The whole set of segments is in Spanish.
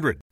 800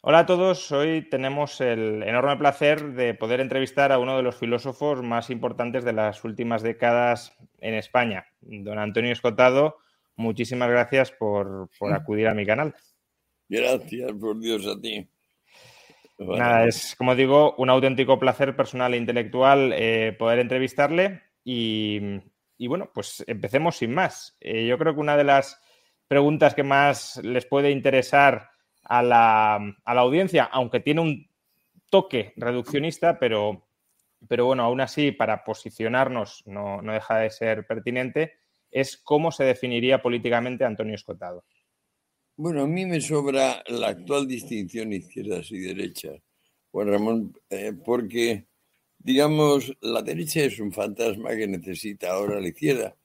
Hola a todos, hoy tenemos el enorme placer de poder entrevistar a uno de los filósofos más importantes de las últimas décadas en España, don Antonio Escotado. Muchísimas gracias por, por acudir a mi canal. Gracias, por Dios, a ti. Bueno, Nada, es como digo, un auténtico placer personal e intelectual eh, poder entrevistarle y, y bueno, pues empecemos sin más. Eh, yo creo que una de las preguntas que más les puede interesar a la, a la audiencia, aunque tiene un toque reduccionista, pero, pero bueno, aún así, para posicionarnos no, no deja de ser pertinente, es cómo se definiría políticamente Antonio Escotado. Bueno, a mí me sobra la actual distinción izquierdas y derechas, Juan Ramón, eh, porque, digamos, la derecha es un fantasma que necesita ahora la izquierda,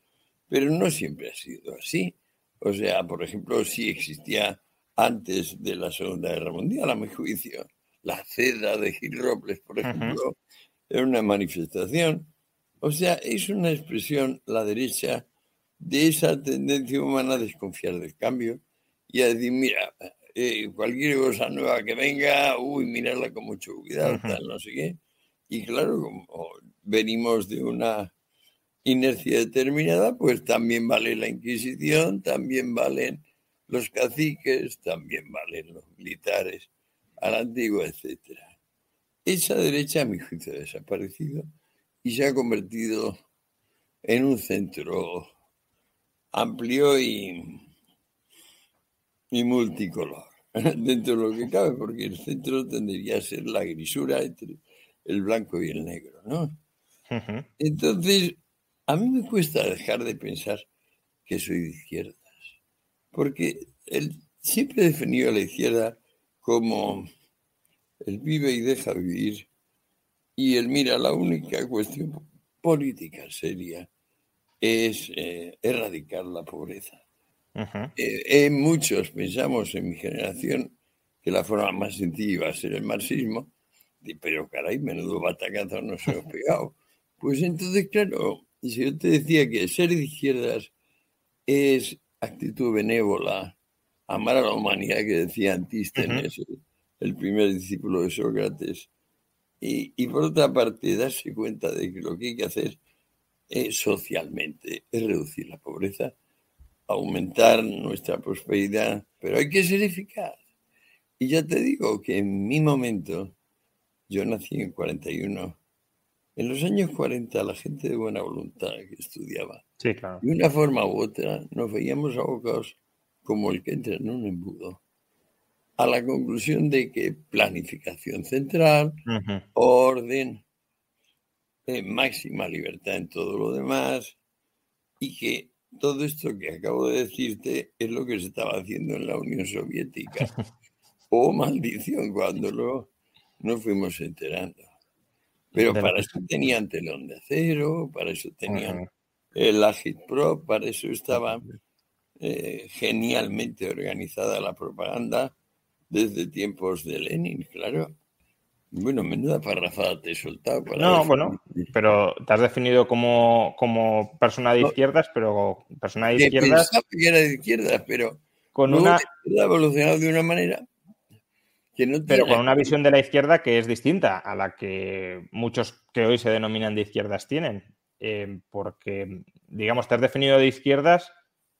pero no siempre ha sido así. O sea, por ejemplo, sí existía antes de la Segunda Guerra Mundial, a mi juicio. La ceda de Gil Robles, por ejemplo, era una manifestación. O sea, es una expresión, la derecha, de esa tendencia humana a desconfiar del cambio y a decir, mira, eh, cualquier cosa nueva que venga, uy, mirarla con mucho cuidado, tal, no sé qué. Y claro, como venimos de una inercia determinada, pues también vale la Inquisición, también valen los caciques, también valen los militares a la antigua, etc. Esa derecha, a mi juicio, ha desaparecido y se ha convertido en un centro amplio y, y multicolor, dentro de lo que cabe, porque el centro tendría a ser la grisura entre el blanco y el negro, ¿no? Entonces, a mí me cuesta dejar de pensar que soy de izquierdas, porque él siempre definido a la izquierda como el vive y deja vivir, y él mira, la única cuestión política seria es eh, erradicar la pobreza. Eh, en muchos pensamos en mi generación que la forma más sencilla iba a ser el marxismo, pero caray, menudo batacazo nos hemos pegado. Pues entonces, claro, si yo te decía que ser de izquierdas es actitud benévola, amar a la humanidad que decía Antístenes, el, el primer discípulo de Sócrates. Y, y, por otra parte, darse cuenta de que lo que hay que hacer es socialmente es reducir la pobreza, aumentar nuestra prosperidad, pero hay que ser eficaz. Y ya te digo que en mi momento, yo nací en 41, en los años 40 la gente de buena voluntad que estudiaba, sí, claro. de una forma u otra, nos veíamos abocados como el que entra en un embudo, a la conclusión de que planificación central, orden, eh, máxima libertad en todo lo demás, y que todo esto que acabo de decirte es lo que se estaba haciendo en la Unión Soviética. oh, maldición, cuando lo, nos fuimos enterando. Pero para eso tenían telón de acero, para eso tenían el Agitprop, para eso estaba eh, genialmente organizada la propaganda desde tiempos de Lenin, claro. Bueno, menuda parrafada te he soltado. no, bueno, pero te has definido como, como persona de izquierdas, pero persona de izquierdas. Pensaba que era de izquierdas, pero con una. Ha evolucionado de una manera Pero con una visión de la izquierda que es distinta a la que muchos que hoy se denominan de izquierdas tienen. Eh, porque, digamos, te has definido de izquierdas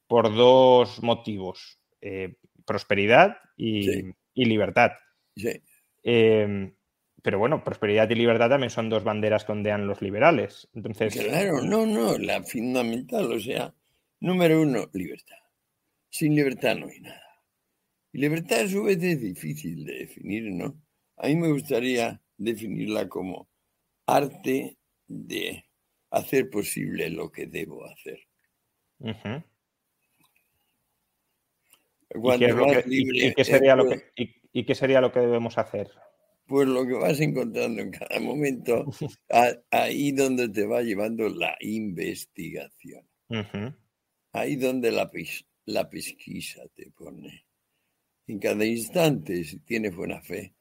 por dos motivos: eh, prosperidad y, y libertad. Sí. Eh, pero bueno, prosperidad y libertad también son dos banderas que ondean los liberales. Entonces... Claro, no, no, la fundamental, o sea, número uno, libertad. Sin libertad no hay nada. Y libertad a su vez es difícil de definir, ¿no? A mí me gustaría definirla como arte de hacer posible lo que debo hacer. ¿Y qué sería lo que debemos hacer? pues lo que vas encontrando en cada momento, ahí donde te va llevando la investigación. Ahí donde la, la pesquisa te pone. En cada instante, si tienes buena fe,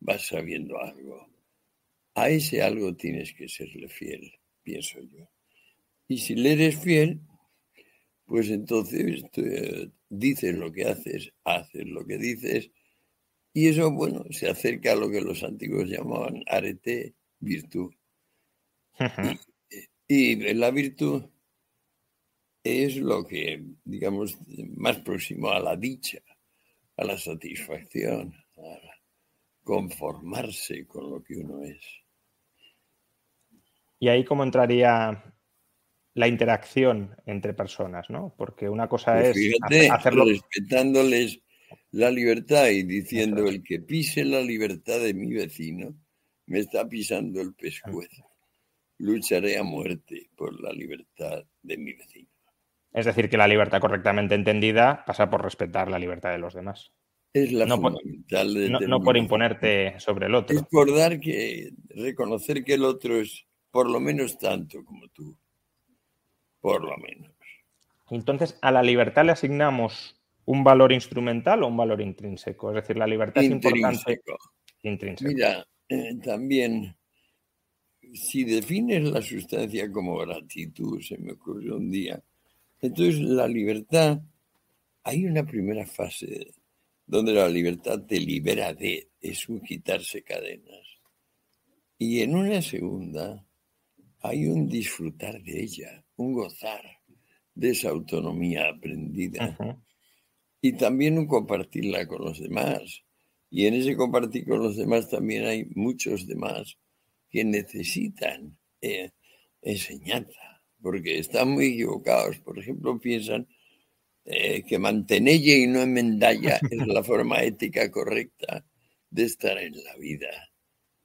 vas sabiendo algo. A ese algo tienes que serle fiel, pienso yo. Y si le eres fiel, pues entonces dices lo que haces, haces lo que dices y eso, bueno, se acerca a lo que los antiguos llamaban arete, virtud. y, la virtud es lo que, digamos, más próximo a la dicha, a la satisfacción, a conformarse con lo que uno es. Y ahí cómo entraría la interacción entre personas, ¿no? Porque una cosa pues es hacerlo respetándoles la libertad y diciendo el que pise la libertad de mi vecino me está pisando el pescuezo. Lucharé a muerte por la libertad de mi vecino. Es decir, que la libertad correctamente entendida pasa por respetar la libertad de los demás. Es la no fundamental. Por, no, por imponerte sobre el otro. Es por dar que, reconocer que el otro es por lo menos tanto como tú. Por lo menos. Entonces, a la libertad le asignamos un valor instrumental o un valor intrínseco? Es decir, la libertad es importante. Intrínseco. Mira, eh, también, si defines la sustancia como gratitud, se me ocurrió un día, entonces la libertad, hay una primera fase donde la libertad te libera de, es un quitarse cadenas. Y en una segunda hay un disfrutar de ella, un gozar de esa autonomía aprendida y también un compartirla con los demás. Y en ese compartir con los demás también hay muchos demás que necesitan eh, enseñanza, porque están muy equivocados. Por ejemplo, piensan eh, que mantenella y no enmendalla es la forma ética correcta de estar en la vida.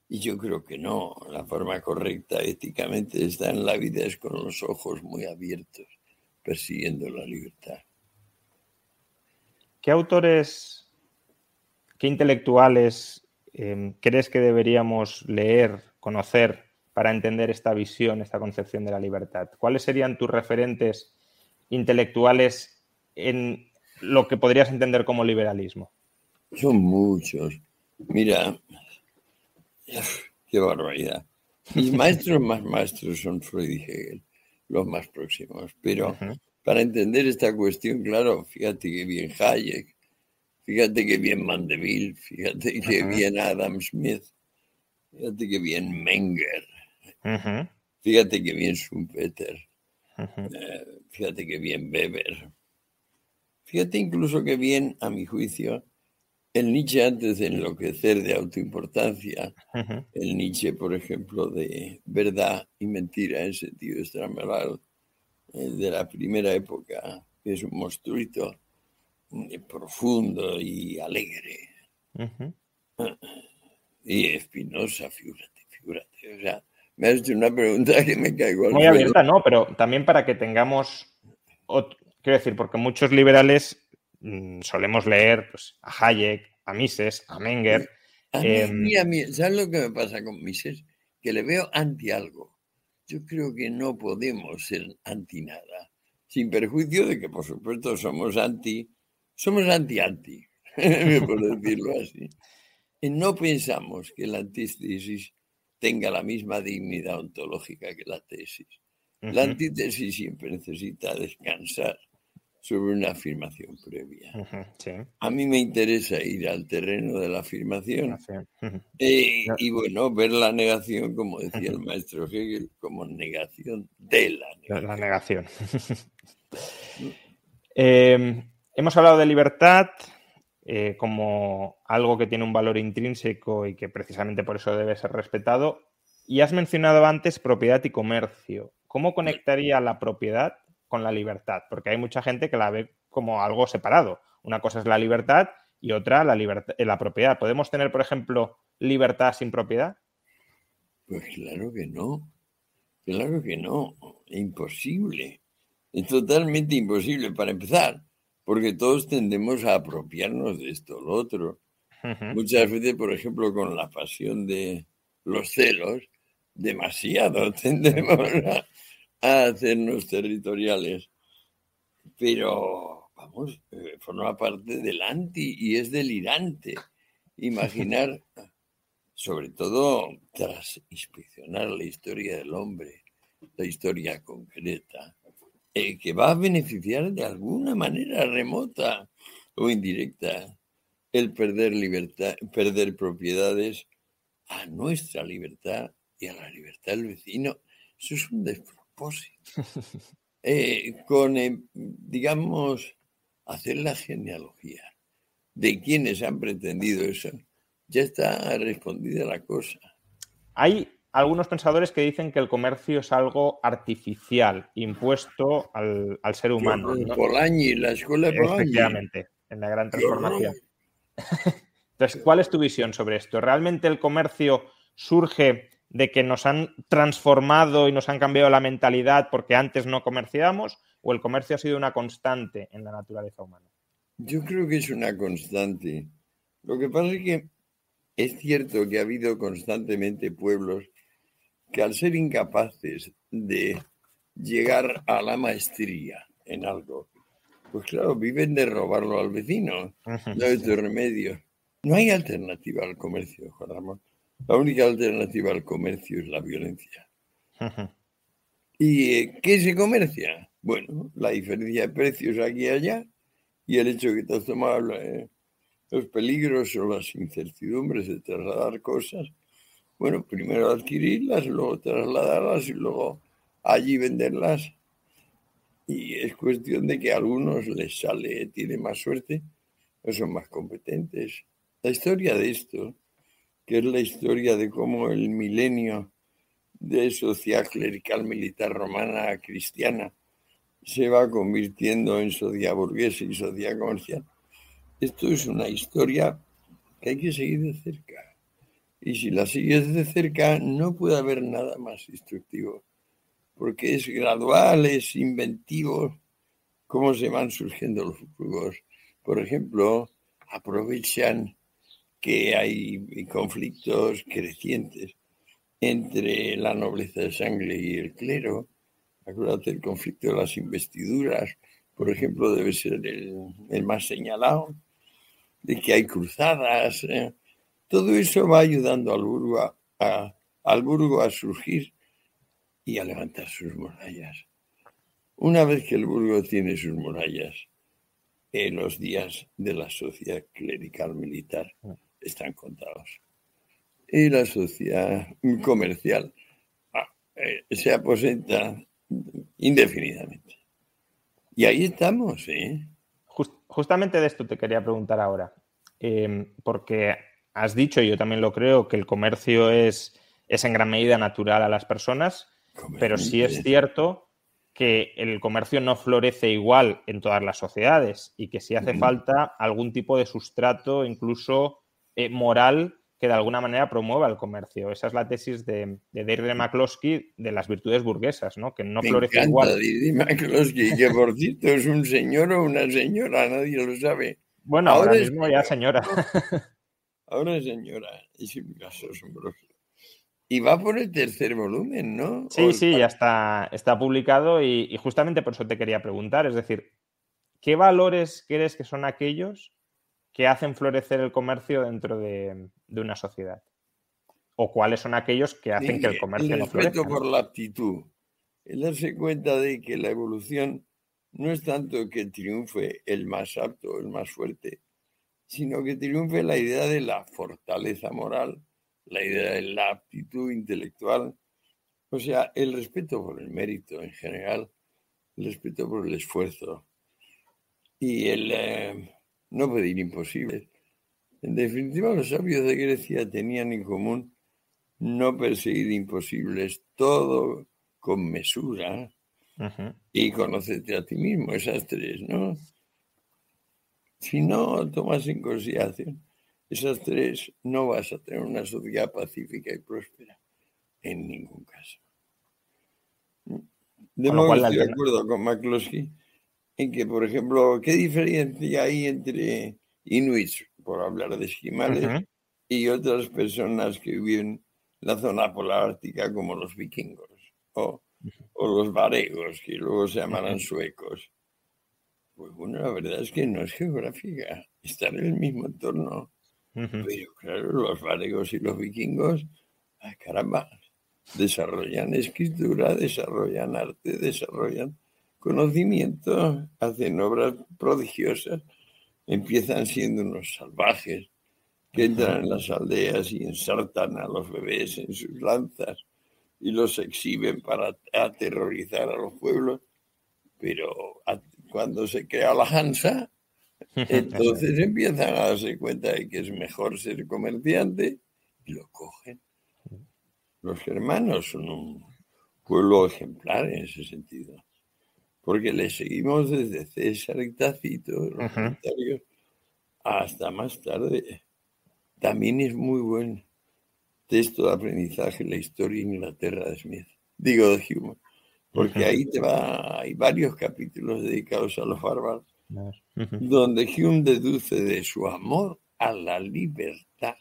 Y yo creo que no, la forma correcta éticamente de estar en la vida es con los ojos muy abiertos, persiguiendo la libertad. ¿Qué autores, qué intelectuales em, crees que deberíamos leer, conocer para entender esta visión, esta concepción de la libertad? ¿Cuáles serían tus referentes intelectuales en lo que podrías entender como liberalismo? Son muchos. Mira, qué barbaridad. Mis maestros más maestros son Freud y Hegel, los más próximos, pero para entender esta cuestión, claro, fíjate que bien Hayek. Fíjate que bien Mandeville, fíjate que bien Adam Smith, fíjate que bien Menger, fíjate que bien Schumpeter, eh, fíjate que bien Weber, fíjate incluso que bien, a mi juicio, el Nietzsche antes de enloquecer de autoimportancia, el Nietzsche, por ejemplo, de verdad y mentira en sentido extramoral, eh, de la primera época, que es un monstruito profundo y alegre. Y Espinosa, figúrate, figúrate. O sea, me has hecho una pregunta que me caigo al Muy abierta, no, pero también para que tengamos. Quiero decir, porque muchos liberales mm, solemos leer pues, a Hayek, a Mises, a Menger. A mí, em, a ¿sabes lo que me pasa con Mises? Que le veo anti algo. Yo creo que no podemos ser anti nada, sin perjuicio de que, por supuesto, somos anti somos anti-anti, por decirlo así. Y no pensamos que la antítesis tenga la misma dignidad ontológica que la tesis. La antítesis siempre necesita descansar sobre una afirmación previa. A mí me interesa ir al terreno de la afirmación eh, y bueno, ver la negación, como decía el maestro Hegel, como negación de la negación. La negación. eh, Hemos hablado de libertad eh, como algo que tiene un valor intrínseco y que precisamente por eso debe ser respetado. Y has mencionado antes propiedad y comercio. ¿Cómo conectaría la propiedad con la libertad? Porque hay mucha gente que la ve como algo separado. Una cosa es la libertad y otra la, libertad, eh, la propiedad. ¿Podemos tener, por ejemplo, libertad sin propiedad? Pues claro que no. Claro que no. Imposible. Es totalmente imposible. Para empezar, porque todos tendemos a apropiarnos de esto o lo otro. Muchas veces, por ejemplo, con la pasión de los celos, demasiado tendemos a, hacernos territoriales. Pero, vamos, eh, forma parte del anti y es delirante imaginar, sobre todo tras inspeccionar la historia del hombre, la historia concreta, eh, que va a beneficiar de alguna manera remota o indirecta el perder libertad, perder propiedades a nuestra libertad y a la libertad del vecino. Eso es un despropósito. Eh, con, eh, digamos, hacer la genealogía de quienes han pretendido eso, ya está respondida la cosa. Hay algunos pensadores que dicen que el comercio es algo artificial, impuesto al, ser humano. Polañi, la escuela de. Efectivamente, en la gran transformación. Entonces, ¿cuál es tu visión sobre esto? ¿Realmente el comercio surge de que nos han transformado y nos han cambiado la mentalidad porque antes no comerciábamos o el comercio ha sido una constante en la naturaleza humana? Yo creo que es una constante. Lo que pasa es que es cierto que ha habido constantemente pueblos que al ser incapaces de llegar a la maestría en algo, pues claro, viven de robarlo al vecino. No hay otro remedio. No hay alternativa al comercio, Juan Ramón. La única alternativa al comercio es la violencia. ¿Y eh, qué se comercia? Bueno, la diferencia de precios aquí y allá y el hecho de que te has tomado eh, los peligros o las incertidumbres de trasladar cosas bueno, primero adquirirlas, luego trasladarlas y luego allí venderlas. Y es cuestión de que a algunos les sale, tiene más suerte o son más competentes. La historia de esto, que es la historia de cómo el milenio de sociedad clerical militar romana cristiana se va convirtiendo en sociedad burguesa y sociedad comercial. Esto es una historia que hay que seguir de cerca. Y si la sigues de cerca, no puede haber nada más instructivo, porque es gradual, es inventivo, cómo se van surgiendo los juegos. Por ejemplo, aprovechan que hay conflictos crecientes entre la nobleza de sangre y el clero. Acuérdate el conflicto de las investiduras, por ejemplo, debe ser el, más señalado, de que hay cruzadas. ¿eh? Todo eso va ayudando al burgo a, surgir y a levantar sus murallas. Una vez que el burgo tiene sus murallas, eh, los días de la sociedad clerical militar están contados. Y la sociedad comercial ah, eh, se aposenta indefinidamente. Y ahí estamos, ¿eh? justamente de esto te quería preguntar ahora, em, porque has dicho, y yo también lo creo, que el comercio es, es en gran medida natural a las personas, pero sí es cierto que el comercio no florece igual en todas las sociedades y que sí hace falta algún tipo de sustrato, incluso eh, moral, que de alguna manera promueva el comercio. Esa es la tesis de, de Deirdre McCloskey de las virtudes burguesas, ¿no? que no Me florece encanta igual. Deirdre McCloskey, que por cierto es un señor o una señora, nadie lo sabe. Bueno, ahora, Ahora es- mismo ya señora. Ahora es señora, es un caso asombroso. Y va por el tercer volumen, ¿no? Sí, sí, ya está, está publicado y, y justamente por eso te quería preguntar, es decir, ¿qué valores crees que son aquellos que hacen florecer el comercio dentro de, de una sociedad? ¿O cuáles son aquellos que hacen que el comercio el no florezca? por la aptitud. El darse cuenta de que la evolución no es tanto que triunfe el más apto, el más fuerte, sino que triunfe la idea de la fortaleza moral, la idea de la aptitud intelectual, o sea, el respeto por el mérito en general, el respeto por el esfuerzo y el eh, no pedir imposibles. En definitiva, los sabios de Grecia tenían en común no perseguir imposibles, todo con mesura y conocerte a ti mismo, esas tres, ¿no? Si no tomas en consideración esas tres, no vas a tener una sociedad pacífica y próspera, en ningún caso. De modo cual, estoy de acuerdo con McCloskey en que, por ejemplo, ¿qué diferencia hay entre inuits, por hablar de esquimales, y otras personas que viven en la zona polar ártica como los vikingos o, o los varegos, que luego se llamarán suecos. Pues bueno, la verdad es que no es geográfica, están en el mismo entorno. Pero claro, los varegos y los vikingos, ah, caramba, desarrollan escritura, desarrollan arte, desarrollan conocimiento, hacen obras prodigiosas, empiezan siendo unos salvajes que entran en las aldeas y ensartan a los bebés en sus lanzas y los exhiben para aterrorizar a los pueblos. Pero cuando se crea la Hansa, entonces empiezan a darse cuenta de que es mejor ser comerciante y lo cogen. Los germanos son un pueblo ejemplar en ese sentido, porque le seguimos desde César y Tácito, los comentarios, hasta más tarde. También es muy buen texto de aprendizaje la historia de Inglaterra de Smith, digo de Hume, porque ahí te va, hay varios capítulos dedicados a los bárbaros donde Hume deduce de su amor a la libertad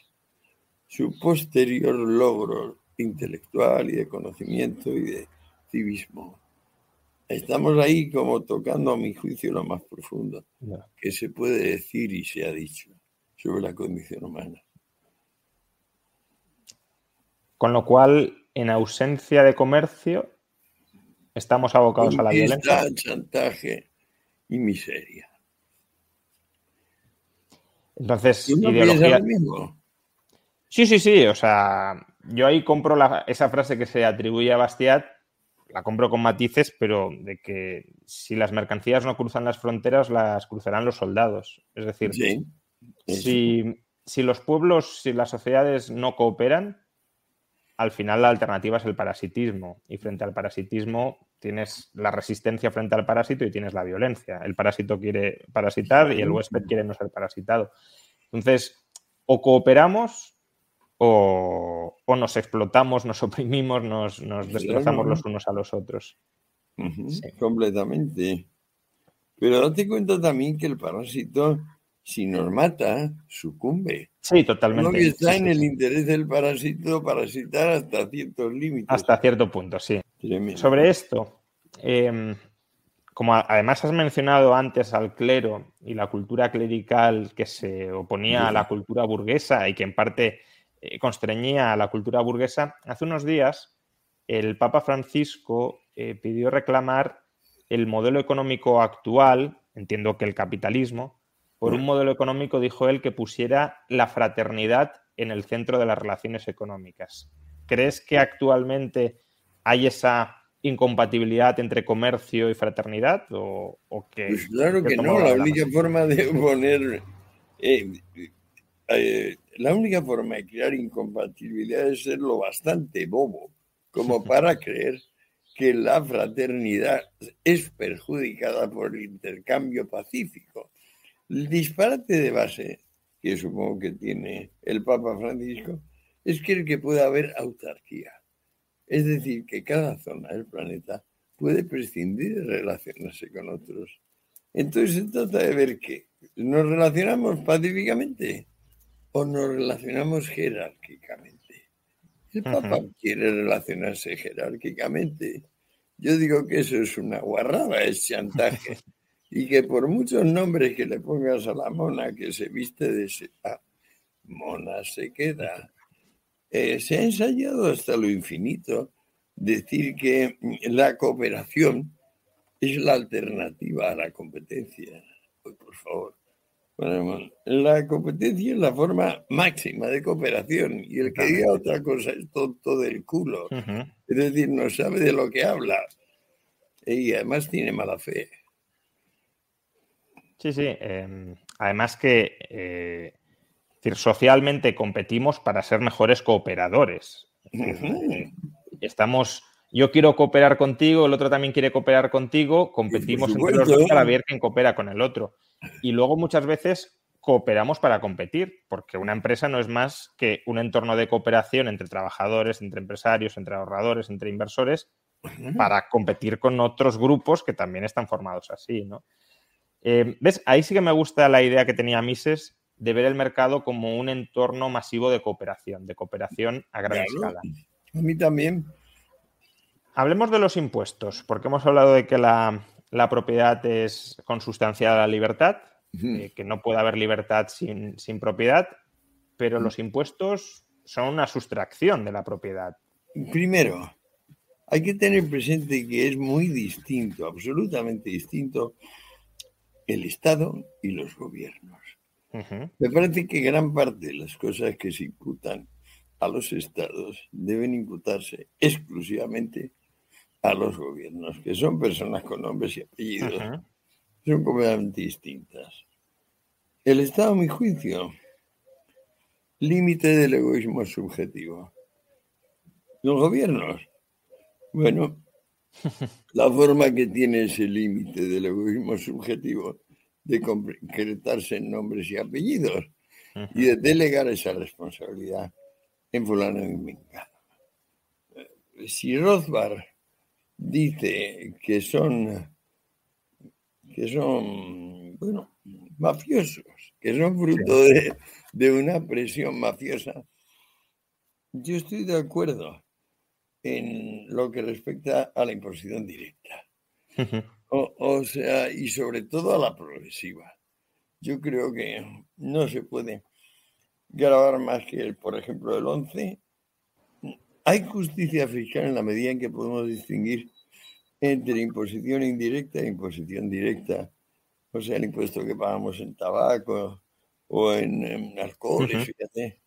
su posterior logro intelectual y de conocimiento y de civismo. Estamos ahí como tocando a mi juicio lo más profundo que se puede decir y se ha dicho sobre la condición humana. Con lo cual, en ausencia de comercio, estamos abocados a la violencia. Chantaje y miseria. Entonces, ¿Tú no ideología. mismo? Sí, sí, sí. O sea, yo ahí compro la- esa frase que se atribuye a Bastiat, la compro con matices, pero de que si las mercancías no cruzan las fronteras, las cruzarán los soldados. Es decir, Sí. si, si los pueblos, si las sociedades no cooperan, al final la alternativa es el parasitismo. Y frente al parasitismo tienes la resistencia frente al parásito y tienes la violencia. El parásito quiere parasitar y el huésped quiere no ser parasitado. Entonces, o cooperamos o, o nos explotamos, nos oprimimos, nos, nos destrozamos los unos a los otros. Sí. Completamente. Pero date cuenta también que el parásito, si nos mata, sucumbe. Sí, totalmente. que está en el interés del parásito parasitar hasta ciertos límites. Hasta cierto punto, sí. Tremendo. Sobre esto, eh, como además has mencionado antes al clero y la cultura clerical que se oponía a la cultura burguesa y que en parte eh, constreñía a la cultura burguesa, hace unos días el Papa Francisco eh, pidió reclamar el modelo económico actual entiendo que el capitalismo, por un modelo económico, dijo él, que pusiera la fraternidad en el centro de las relaciones económicas. ¿Crees que actualmente hay esa incompatibilidad entre comercio y fraternidad? ¿O, que, pues claro que no, la única forma de poner... Eh, eh, la única forma de crear incompatibilidad es ser lo bastante bobo como para creer que la fraternidad es perjudicada por el intercambio pacífico. El disparate de base que supongo que tiene el Papa Francisco es que, que pueda haber autarquía. Es decir, que cada zona del planeta puede prescindir de relacionarse con otros. Entonces se trata de ver que nos relacionamos pacíficamente o nos relacionamos jerárquicamente. El Papa quiere relacionarse jerárquicamente. Yo digo que eso es una guarrada, es chantaje. y que por muchos nombres que le pongas a la mona que se viste de seda, mona se queda. Eh, se ha ensayado hasta lo infinito decir que la cooperación es la alternativa a la competencia. por favor. la competencia es la forma máxima de cooperación y el que diga otra cosa es tonto del culo. Es decir, no sabe de lo que habla y además tiene mala fe. Sí, sí. Em, además que eh, socialmente competimos para ser mejores cooperadores. Eh, estamos, yo quiero cooperar contigo, el otro también quiere cooperar contigo, competimos entre los dos para ver quién coopera con el otro. Y luego muchas veces cooperamos para competir, porque una empresa no es más que un entorno de cooperación entre trabajadores, entre empresarios, entre ahorradores, entre inversores, para competir con otros grupos que también están formados así, ¿no? Eh, ¿Ves? Ahí sí que me gusta la idea que tenía Mises de ver el mercado como un entorno masivo de cooperación, de cooperación a gran escala. A mí también. Hablemos de los impuestos, porque hemos hablado de que la, propiedad es consustancial a la libertad, eh, que no puede haber libertad sin, propiedad, pero los impuestos son una sustracción de la propiedad. Primero, hay que tener presente que es muy distinto, absolutamente distinto, el Estado y los gobiernos. Me parece que gran parte de las cosas que se imputan a los estados deben imputarse exclusivamente a los gobiernos, que son personas con nombres y apellidos. Son completamente distintas. El Estado, a mi juicio, límite del egoísmo subjetivo. Los gobiernos, bueno, la forma que tiene ese límite del egoísmo subjetivo de concretarse en nombres y apellidos y de delegar esa responsabilidad en fulano y mengano. Eh, si Rothbard dice que son que son bueno mafiosos, que son fruto de, de una presión mafiosa, yo estoy de acuerdo en lo que respecta a la imposición directa. o, sea, y sobre todo a la progresiva. Yo creo que no se puede grabar más que, el, por ejemplo, el 11. Hay justicia fiscal en la medida en que podemos distinguir entre imposición indirecta e imposición directa. O sea, el impuesto que pagamos en tabaco o en, alcohol, fíjate.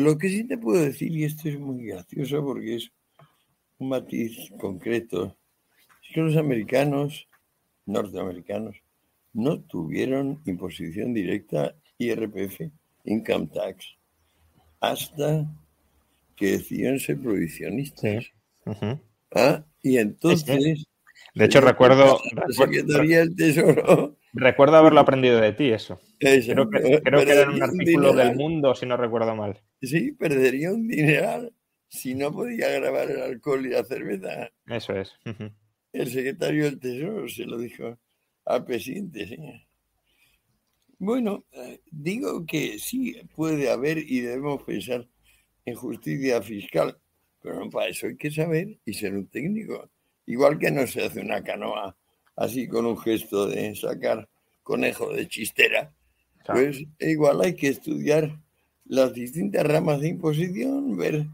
Lo que sí te puedo decir, y esto es muy gracioso porque es un matiz concreto, es que los americanos, norteamericanos, no tuvieron imposición directa IRPF, Income Tax, hasta que decidieron ser prohibicionistas. ¿Ah? Y entonces... De hecho, recuerdo... del Tesoro Recuerdo haberlo aprendido de ti, eso. creo que, era en un artículo del mundo, si no recuerdo mal. Sí, perdería un dineral si no podía grabar el alcohol y la cerveza. Eso es. El secretario del Tesoro se lo dijo al presidente, sí. Bueno, eh, digo que sí puede haber y debemos pensar en justicia fiscal, pero no para eso hay que saber y ser un técnico. Igual que no se hace una canoa así con un gesto de sacar conejo de chistera, pues igual hay que estudiar las distintas ramas de imposición, ver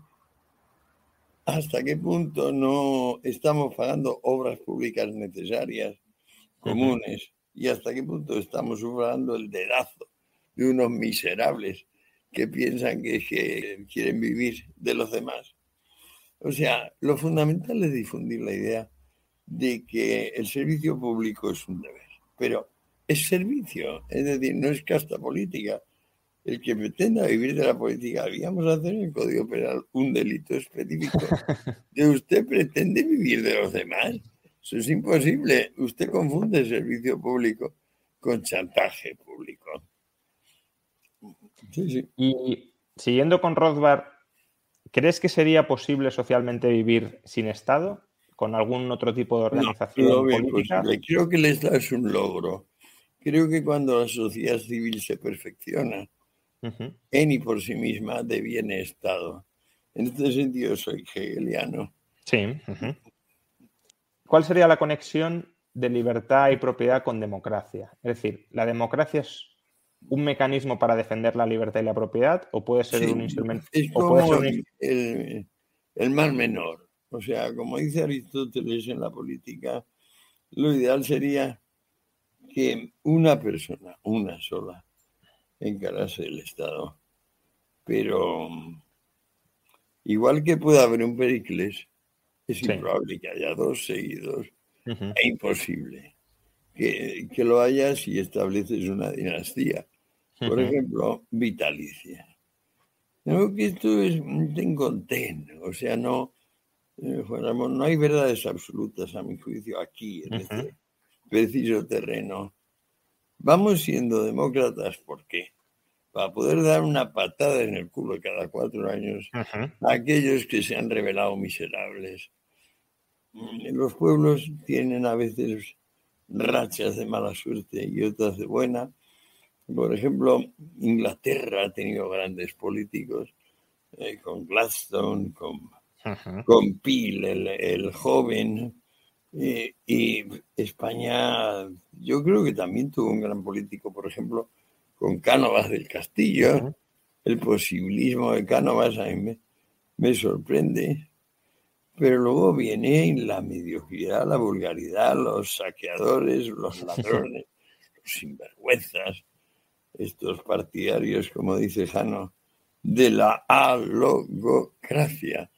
hasta qué punto no estamos pagando obras públicas necesarias, comunes, y hasta qué punto estamos sufriendo el dedazo de unos miserables que piensan que, que quieren vivir de los demás. O sea, lo fundamental es difundir la idea de que el servicio público es un deber, pero es servicio, es decir, no es casta política. El que pretenda vivir de la política, habíamos hacer en el Código Penal un delito específico de usted pretende vivir de los demás. Eso es imposible. Usted confunde el servicio público con chantaje público. Y siguiendo con Rothbard, ¿crees que sería posible socialmente vivir sin Estado? ¿Con algún otro tipo de organización política? Creo que el Estado es un logro. Creo que cuando la sociedad civil se perfecciona, en y por sí misma deviene Estado. En este sentido soy hegeliano. Sí. ¿Cuál sería la conexión de libertad y propiedad con democracia? Es decir, ¿la democracia es un mecanismo para defender la libertad y la propiedad o puede ser un instrumento? Es como el, el mal menor. O sea, como dice Aristóteles en la política, lo ideal sería que una persona, una sola, encarase el Estado. Pero igual que puede haber un Pericles, es improbable que haya dos seguidos. Es imposible que, lo haya si estableces una dinastía. Por ejemplo, vitalicia. No, que esto es un ten o sea, no, eh, no hay verdades absolutas a mi juicio aquí, en este preciso terreno. Vamos siendo demócratas, ¿por qué? Para poder dar una patada en el culo cada cuatro años a aquellos que se han revelado miserables. Mm, los pueblos tienen a veces rachas de mala suerte y otras de buena. Por ejemplo, Inglaterra ha tenido grandes políticos, eh, con Gladstone, con, con Peel, el joven, y España, yo creo que también tuvo un gran político, por ejemplo, con Cánovas del Castillo. El posibilismo de Cánovas a mí me, sorprende. Pero luego viene la mediocridad, la vulgaridad, los saqueadores, los ladrones, los sinvergüenzas, estos partidarios, como dice Jano, de la alogocracia.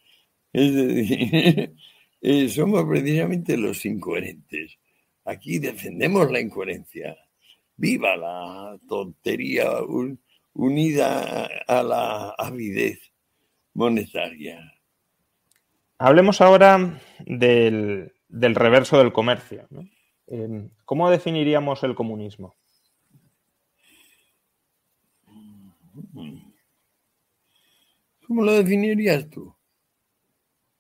Es decir, eh, somos precisamente los incoherentes. Aquí defendemos la incoherencia. Viva la tontería unida a la avidez monetaria. Hablemos ahora del, reverso del comercio. ¿Cómo definiríamos el comunismo? ¿Cómo lo definirías tú?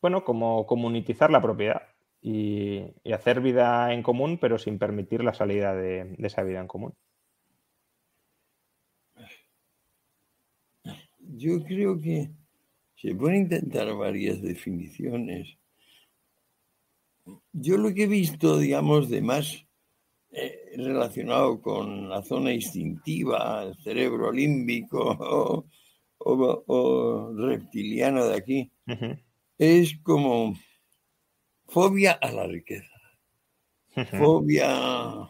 bueno, como comunitizar la propiedad y, hacer vida en común, pero sin permitir la salida de, esa vida en común. Yo creo que se pueden intentar varias definiciones. Yo lo que he visto, digamos, de más eh, relacionado con la zona instintiva, el cerebro límbico o, reptiliano de aquí, es como fobia a la riqueza, fobia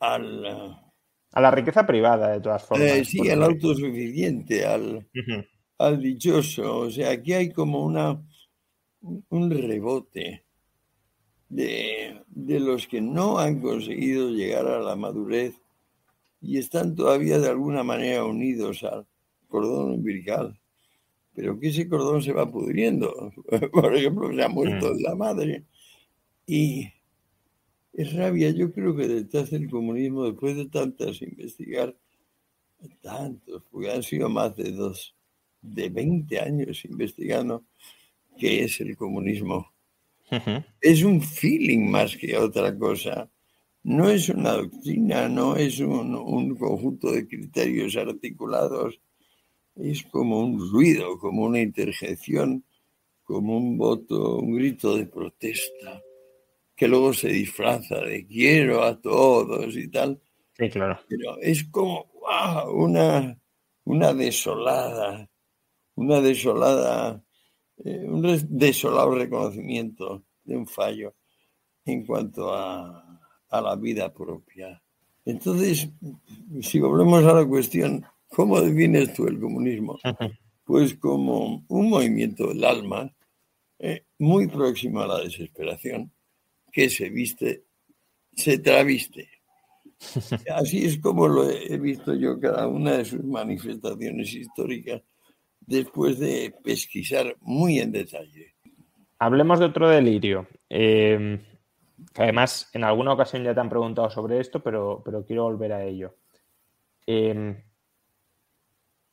al... A la riqueza privada, de todas formas. Eh, sí, al autosuficiente, al, al dichoso. O sea, aquí hay como una, un rebote de, de los que no han conseguido llegar a la madurez y están todavía de alguna manera unidos al cordón umbilical pero que ese cordón se va pudriendo. Por ejemplo, se ha muerto mm. la madre. Y es rabia, yo creo que detrás del comunismo, después de tantas investigar, tantos, porque han sido más de dos, de 20 años investigando qué es el comunismo. Es un feeling más que otra cosa. No es una doctrina, no es un, un conjunto de criterios articulados es como un ruido, como una interjección, como un voto, un grito de protesta, que luego se disfraza de quiero a todos y tal. Sí, claro. Pero es como una, una desolada, una desolada, eh, un desolado reconocimiento de un fallo en cuanto a, a la vida propia. Entonces, si volvemos a la cuestión, ¿cómo defines tú el comunismo? Pues como un movimiento del alma eh, muy próximo a la desesperación, que se viste, se traviste. Así es como lo he visto yo cada una de sus manifestaciones históricas después de pesquisar muy en detalle. Hablemos de otro delirio. Eh, que además en alguna ocasión ya te han preguntado sobre esto, pero, pero quiero volver a ello. Em,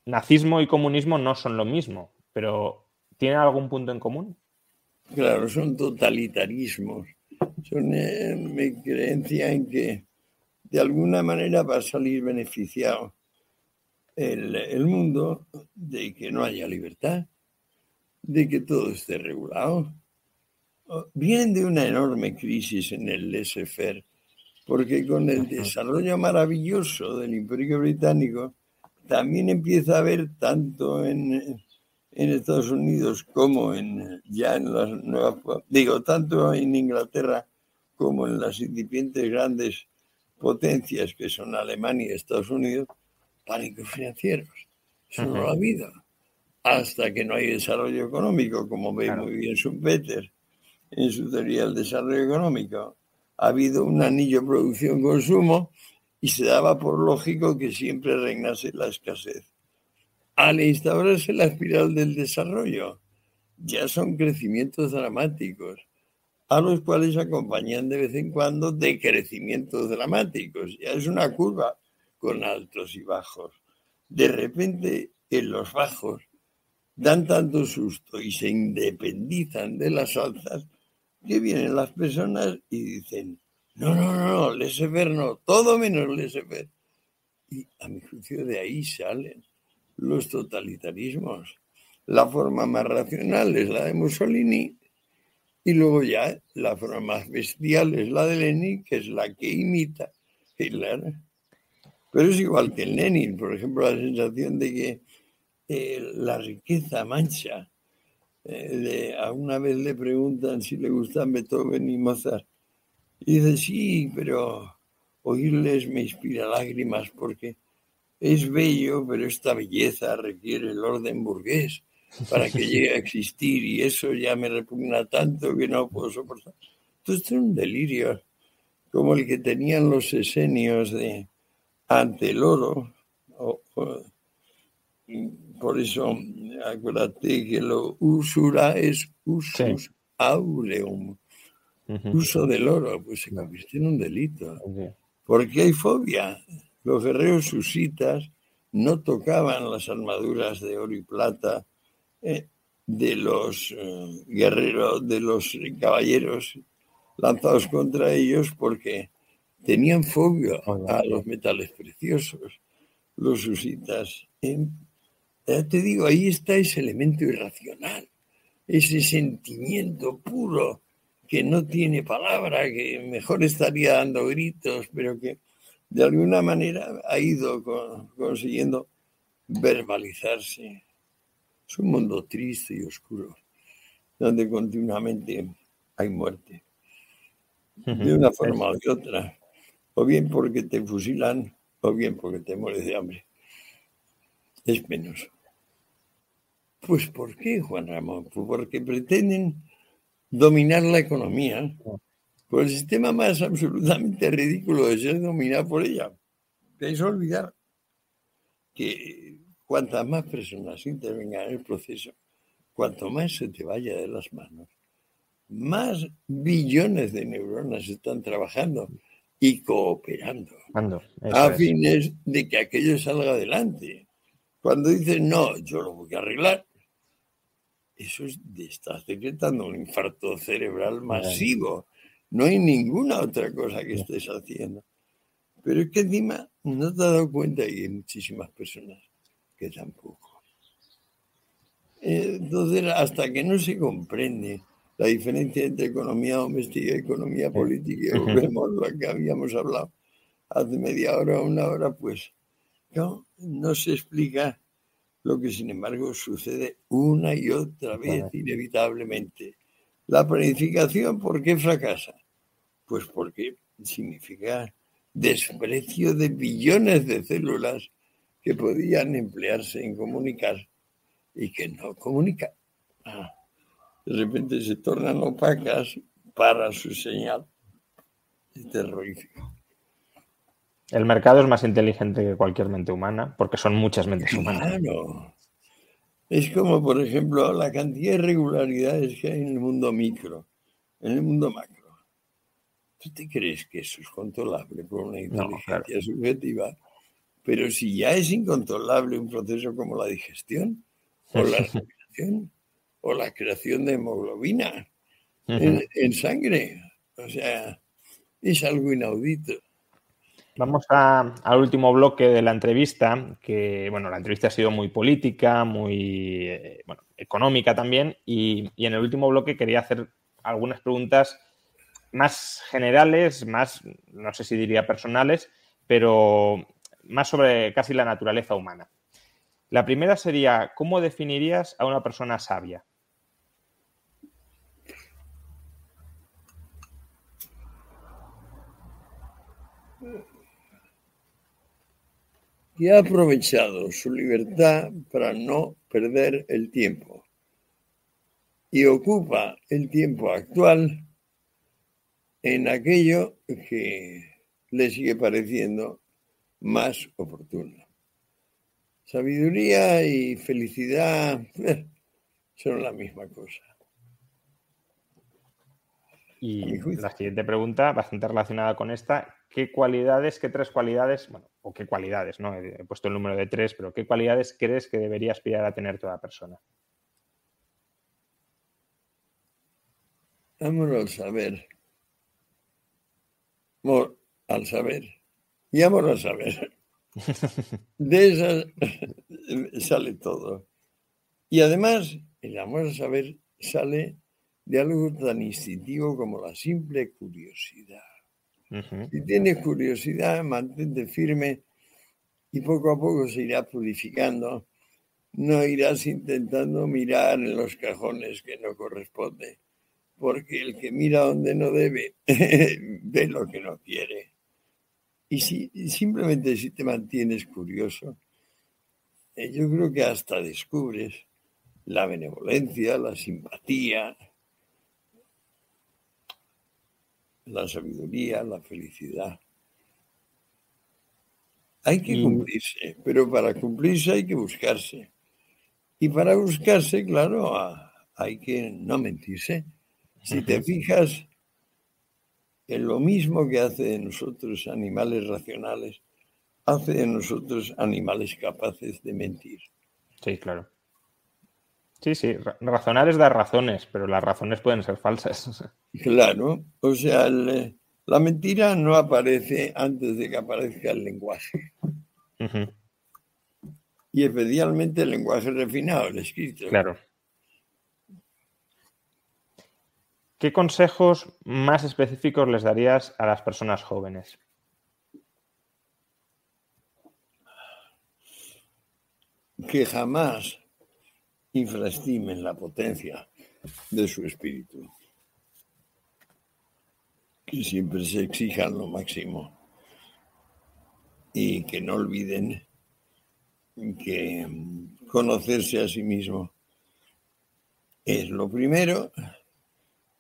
nazismo y comunismo no son lo mismo, pero ¿tienen algún punto en común? Claro, son totalitarismos. Son eh, mi creencia en que de alguna manera va a salir beneficiado el, el mundo de que no haya libertad, de que todo esté regulado, vienen de una enorme crisis en el laissez-faire, porque con el desarrollo maravilloso del Imperio Británico también empieza a haber tanto en, en Estados Unidos como en ya en las nuevas, digo, tanto en Inglaterra como en las incipientes grandes potencias que son Alemania y Estados Unidos, pánicos financieros. Eso no ha habido. Hasta que no hay desarrollo económico, como ve muy bien Schumpeter, en su teoría del desarrollo económico. Ha habido un anillo producción-consumo y se daba por lógico que siempre reinase la escasez. Al instaurarse la espiral del desarrollo, ya son crecimientos dramáticos, a los cuales acompañan de vez en cuando decrecimientos dramáticos. Ya es una curva con altos y bajos. De repente, en los bajos, dan tanto susto y se independizan de las alzas que vienen las personas y dicen, no, no, no, no, laissez no, todo menos laissez Y a mi juicio de ahí salen los totalitarismos. La forma más racional es la de Mussolini y luego ya la forma más bestial es la de Lenin, que es la que imita Hitler. Pero es igual que Lenin, por ejemplo, la sensación de que eh, la riqueza mancha eh, a una vez le preguntan si le gustan Beethoven y Mozart. Y dice, sí, pero oírles me inspira lágrimas porque es bello, pero esta belleza requiere el orden burgués para que llegue a existir y eso ya me repugna tanto que no puedo soportar. Entonces es un delirio como el que tenían los esenios de ante el oro. Por eso, acuérdate que lo usura es usus auleum. Uso del oro, pues se convirtió en un delito. Porque hay fobia. Los guerreros susitas no tocaban las armaduras de oro y plata eh, de los eh, guerreros, de los caballeros lanzados contra ellos porque tenían fobia a los metales preciosos. Los susitas te digo, ahí está ese elemento irracional, ese sentimiento puro que no tiene palabra, que mejor estaría dando gritos, pero que de alguna manera ha ido consiguiendo verbalizarse. Es un mundo triste y oscuro, donde continuamente hay muerte, de una forma o de otra, o bien porque te fusilan, o bien porque te mueres de hambre. Es penoso. Pues ¿por qué, Juan Ramón? Pues porque pretenden dominar la economía por el sistema más absolutamente ridículo de ser dominado por ella. Queréis olvidar que cuantas más personas intervengan en el proceso, cuanto más se te vaya de las manos, más billones de neuronas están trabajando y cooperando a fines de que aquello salga adelante. Cuando dicen, no, yo lo voy a arreglar, eso es, estás decretando un infarto cerebral masivo. No hay ninguna otra cosa que estés haciendo. Pero es que encima no te has dado cuenta y hay muchísimas personas que tampoco. Entonces, hasta que no se comprende la diferencia entre economía doméstica y economía política, volvemos a lo que habíamos hablado hace media hora o una hora, pues no, no se explica lo que sin embargo sucede una y otra vez inevitablemente. La planificación, ¿por qué fracasa? Pues porque significa desprecio de billones de células que podían emplearse en comunicar y que no comunican. Ah, de repente se tornan opacas para su señal. Es terrorífico. El mercado es más inteligente que cualquier mente humana, porque son muchas mentes humanas. Claro. Es como, por ejemplo, la cantidad de irregularidades que hay en el mundo micro, en el mundo macro. ¿Tú te crees que eso es controlable por una inteligencia subjetiva? Pero si ya es incontrolable un proceso como la digestión, o la respiración, o la creación de hemoglobina en, sangre, o sea, es algo inaudito. Vamos al último bloque de la entrevista, que bueno, la entrevista ha sido muy política, muy eh, económica también, y, y, en el último bloque quería hacer algunas preguntas más generales, más, no sé si diría personales, pero más sobre casi la naturaleza humana. La primera sería, ¿cómo definirías a una persona sabia? Que ha aprovechado su libertad para no perder el tiempo y ocupa el tiempo actual en aquello que le sigue pareciendo más oportuno. Sabiduría y felicidad eh, son la misma cosa. Y la siguiente pregunta, bastante relacionada con esta, ¿qué cualidades, qué tres cualidades, bueno, o qué cualidades, ¿no? He puesto el número de tres, pero ¿qué cualidades crees que debería aspirar a tener toda persona? Vámonos a ver al saber y amor al saber. De esas sale todo. Y además, el amor al saber sale de algo tan instintivo como la simple curiosidad. Si tienes curiosidad, mantente firme y poco a poco se irá purificando. No irás intentando mirar en los cajones que no corresponde porque el que mira donde no debe ve lo que no quiere. Y si simplemente si te mantienes curioso, eh, yo creo que hasta descubres la benevolencia, la simpatía, la sabiduría, la felicidad. Hay que cumplirse, pero para cumplirse hay que buscarse. Y para buscarse, claro, hay que no mentirse. Si te fijas en lo mismo que hace de nosotros animales racionales, hace de nosotros animales capaces de mentir. Sí, claro. Sí, sí, razonar es dar razones, pero las razones pueden ser falsas. Claro, o sea, la mentira no aparece antes de que aparezca el lenguaje. Y especialmente el lenguaje refinado, el escrito. Claro. ¿Qué consejos más específicos les darías a las personas jóvenes? Que jamás infraestimen la potencia de su espíritu. Que siempre se exijan lo máximo. Y que no olviden que conocerse a sí mismo es lo primero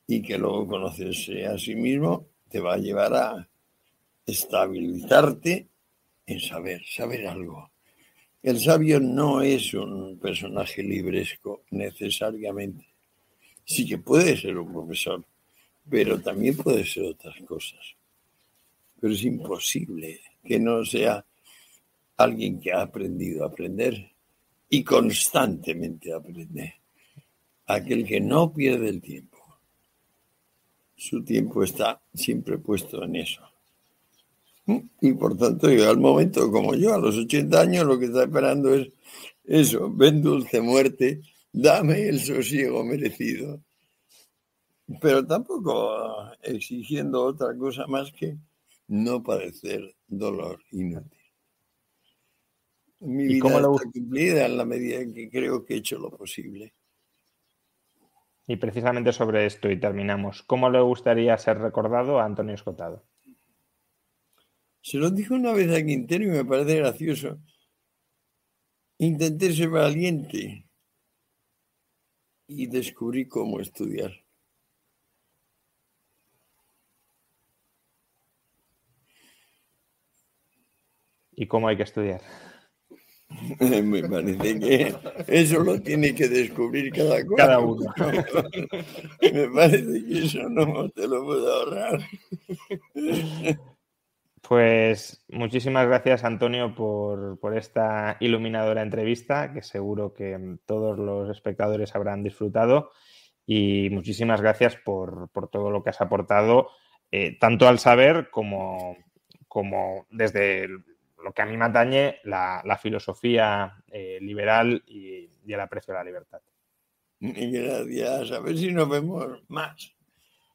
y que luego conocerse a sí mismo te va a llevar a estabilizarte en saber, saber algo. El sabio no es un personaje libresco necesariamente. Sí que puede ser un profesor, pero también puede ser otras cosas. Pero es imposible que no sea alguien que ha aprendido a aprender y constantemente aprende. Aquel que no pierde el tiempo su tiempo está siempre puesto en eso. Y por tanto, al momento como yo, a los 80 años, lo que está esperando es eso, ven dulce muerte, dame el sosiego merecido. Pero tampoco exigiendo otra cosa más que no padecer dolor inútil. Mi vida está cumplida en la medida en que creo que he hecho lo posible. Y precisamente sobre esto y terminamos. ¿Cómo le gustaría ser recordado a Antonio Escotado? Se lo dijo una vez a Quintero y me parece gracioso. Intenté ser valiente y descubrí cómo estudiar. ¿Y cómo hay que estudiar? Me parece que eso lo tiene que descubrir cada cual. Cada uno. Me parece que eso no te lo puedo ahorrar. Pues muchísimas gracias, Antonio, por, por, esta iluminadora entrevista, que seguro que todos los espectadores habrán disfrutado. Y muchísimas gracias por, por todo lo que has aportado, eh, tanto al saber como, como desde lo que a mí me atañe la, la filosofía eh, liberal y, y, el aprecio a la libertad. Gracias. A ver si nos vemos más.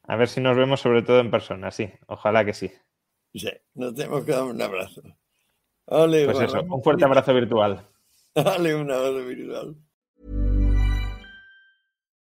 A ver si nos vemos sobre todo en persona, sí. Ojalá que sí. Sí, nos tenemos que dar un abrazo. Ole, pues eso, un fuerte abrazo virtual. Dale un abrazo virtual.